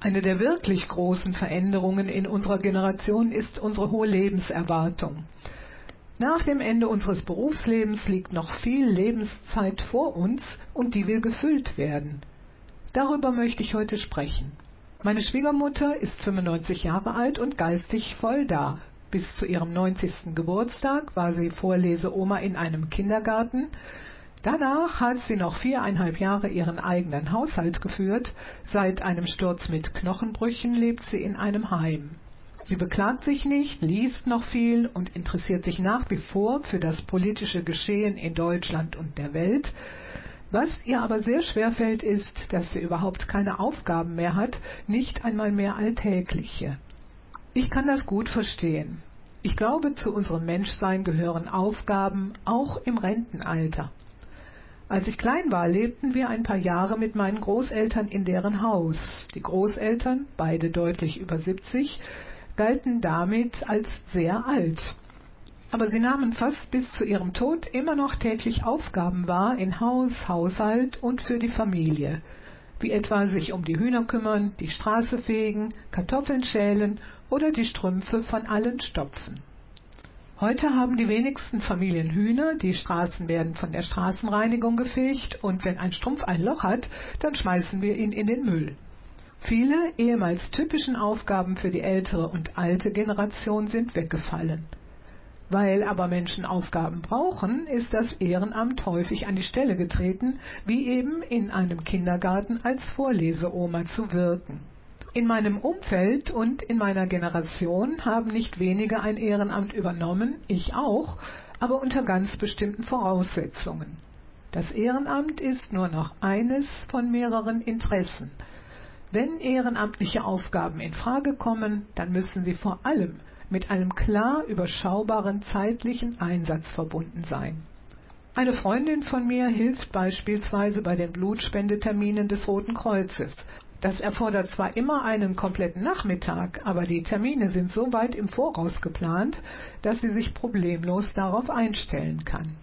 Eine der wirklich großen Veränderungen in unserer Generation ist unsere hohe Lebenserwartung. Nach dem Ende unseres Berufslebens liegt noch viel Lebenszeit vor uns und die will gefüllt werden. Darüber möchte ich heute sprechen. Meine Schwiegermutter ist 95 Jahre alt und geistig voll da. Bis zu ihrem 90. Geburtstag war sie Vorleseoma in einem Kindergarten, Danach hat sie noch viereinhalb Jahre ihren eigenen Haushalt geführt. Seit einem Sturz mit Knochenbrüchen lebt sie in einem Heim. Sie beklagt sich nicht, liest noch viel und interessiert sich nach wie vor für das politische Geschehen in Deutschland und der Welt. Was ihr aber sehr schwer fällt, ist, dass sie überhaupt keine Aufgaben mehr hat, nicht einmal mehr alltägliche. Ich kann das gut verstehen. Ich glaube, zu unserem Menschsein gehören Aufgaben auch im Rentenalter. Als ich klein war, lebten wir ein paar Jahre mit meinen Großeltern in deren Haus. Die Großeltern, beide deutlich über 70, galten damit als sehr alt. Aber sie nahmen fast bis zu ihrem Tod immer noch täglich Aufgaben wahr in Haus, Haushalt und für die Familie, wie etwa sich um die Hühner kümmern, die Straße fegen, Kartoffeln schälen oder die Strümpfe von allen stopfen. Heute haben die wenigsten Familien Hühner, die Straßen werden von der Straßenreinigung gefegt und wenn ein Strumpf ein Loch hat, dann schmeißen wir ihn in den Müll. Viele ehemals typischen Aufgaben für die ältere und alte Generation sind weggefallen. Weil aber Menschen Aufgaben brauchen, ist das Ehrenamt häufig an die Stelle getreten, wie eben in einem Kindergarten als Vorleseoma zu wirken. In meinem Umfeld und in meiner Generation haben nicht wenige ein Ehrenamt übernommen, ich auch, aber unter ganz bestimmten Voraussetzungen. Das Ehrenamt ist nur noch eines von mehreren Interessen. Wenn ehrenamtliche Aufgaben in Frage kommen, dann müssen sie vor allem mit einem klar überschaubaren zeitlichen Einsatz verbunden sein. Eine Freundin von mir hilft beispielsweise bei den Blutspendeterminen des Roten Kreuzes das erfordert zwar immer einen kompletten Nachmittag, aber die Termine sind so weit im Voraus geplant, dass sie sich problemlos darauf einstellen kann.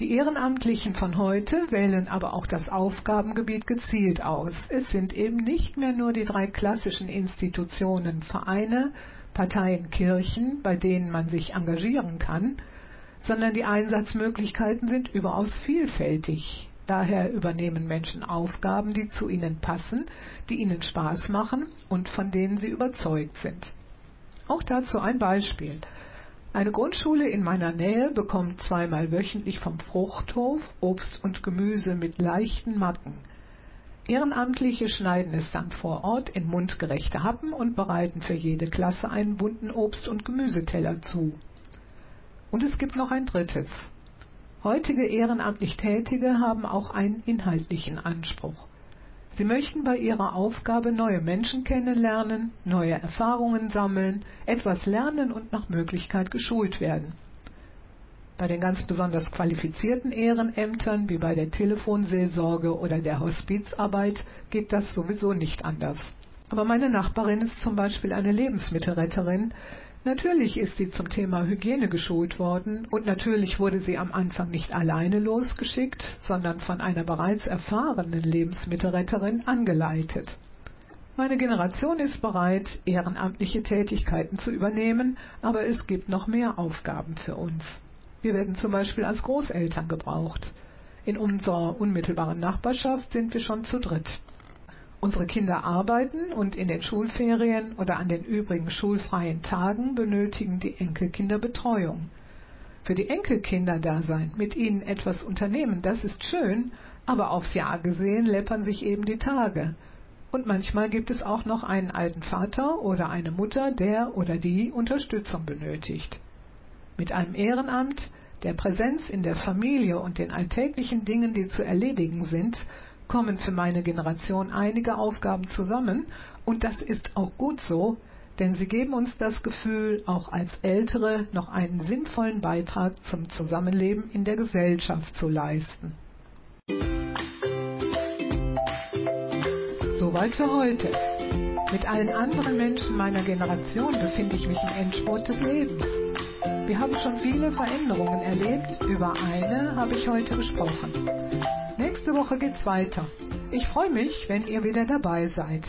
Die Ehrenamtlichen von heute wählen aber auch das Aufgabengebiet gezielt aus. Es sind eben nicht mehr nur die drei klassischen Institutionen, Vereine, Parteien, Kirchen, bei denen man sich engagieren kann, sondern die Einsatzmöglichkeiten sind überaus vielfältig. Daher übernehmen Menschen Aufgaben, die zu ihnen passen, die ihnen Spaß machen und von denen sie überzeugt sind. Auch dazu ein Beispiel. Eine Grundschule in meiner Nähe bekommt zweimal wöchentlich vom Fruchthof Obst und Gemüse mit leichten Macken. Ehrenamtliche schneiden es dann vor Ort in mundgerechte Happen und bereiten für jede Klasse einen bunten Obst- und Gemüseteller zu. Und es gibt noch ein drittes. Heutige ehrenamtlich Tätige haben auch einen inhaltlichen Anspruch. Sie möchten bei ihrer Aufgabe neue Menschen kennenlernen, neue Erfahrungen sammeln, etwas lernen und nach Möglichkeit geschult werden. Bei den ganz besonders qualifizierten Ehrenämtern wie bei der Telefonseelsorge oder der Hospizarbeit geht das sowieso nicht anders. Aber meine Nachbarin ist zum Beispiel eine Lebensmittelretterin, Natürlich ist sie zum Thema Hygiene geschult worden und natürlich wurde sie am Anfang nicht alleine losgeschickt, sondern von einer bereits erfahrenen Lebensmittelretterin angeleitet. Meine Generation ist bereit, ehrenamtliche Tätigkeiten zu übernehmen, aber es gibt noch mehr Aufgaben für uns. Wir werden zum Beispiel als Großeltern gebraucht. In unserer unmittelbaren Nachbarschaft sind wir schon zu dritt. Unsere Kinder arbeiten und in den Schulferien oder an den übrigen schulfreien Tagen benötigen die Enkelkinder Betreuung. Für die Enkelkinder da sein, mit ihnen etwas unternehmen, das ist schön, aber aufs Jahr gesehen läppern sich eben die Tage. Und manchmal gibt es auch noch einen alten Vater oder eine Mutter, der oder die Unterstützung benötigt. Mit einem Ehrenamt, der Präsenz in der Familie und den alltäglichen Dingen, die zu erledigen sind, kommen für meine Generation einige Aufgaben zusammen und das ist auch gut so, denn sie geben uns das Gefühl, auch als Ältere noch einen sinnvollen Beitrag zum Zusammenleben in der Gesellschaft zu leisten. Soweit für heute. Mit allen anderen Menschen meiner Generation befinde ich mich im Endspurt des Lebens. Wir haben schon viele Veränderungen erlebt, über eine habe ich heute gesprochen. Nächste Woche geht's weiter. Ich freue mich, wenn ihr wieder dabei seid.